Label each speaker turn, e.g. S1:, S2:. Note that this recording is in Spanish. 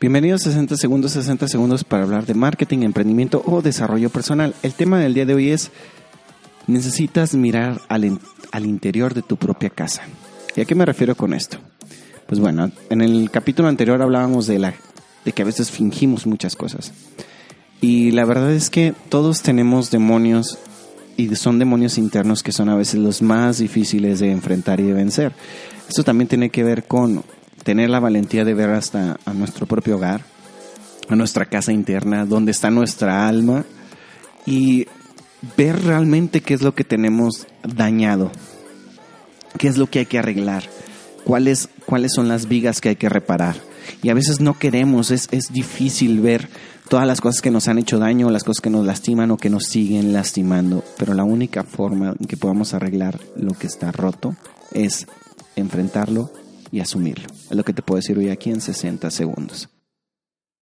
S1: Bienvenidos a 60 segundos, 60 segundos para hablar de marketing, emprendimiento o desarrollo personal. El tema del día de hoy es, necesitas mirar al, al interior de tu propia casa. ¿Y a qué me refiero con esto? Pues bueno, en el capítulo anterior hablábamos de, la, de que a veces fingimos muchas cosas. Y la verdad es que todos tenemos demonios y son demonios internos que son a veces los más difíciles de enfrentar y de vencer. Esto también tiene que ver con tener la valentía de ver hasta a nuestro propio hogar, a nuestra casa interna, donde está nuestra alma y ver realmente qué es lo que tenemos dañado, qué es lo que hay que arreglar, cuáles, cuáles son las vigas que hay que reparar. Y a veces no queremos, es, es difícil ver todas las cosas que nos han hecho daño, las cosas que nos lastiman o que nos siguen lastimando. Pero la única forma en que podamos arreglar lo que está roto es enfrentarlo y asumirlo. Es lo que te puedo decir hoy aquí en 60 segundos.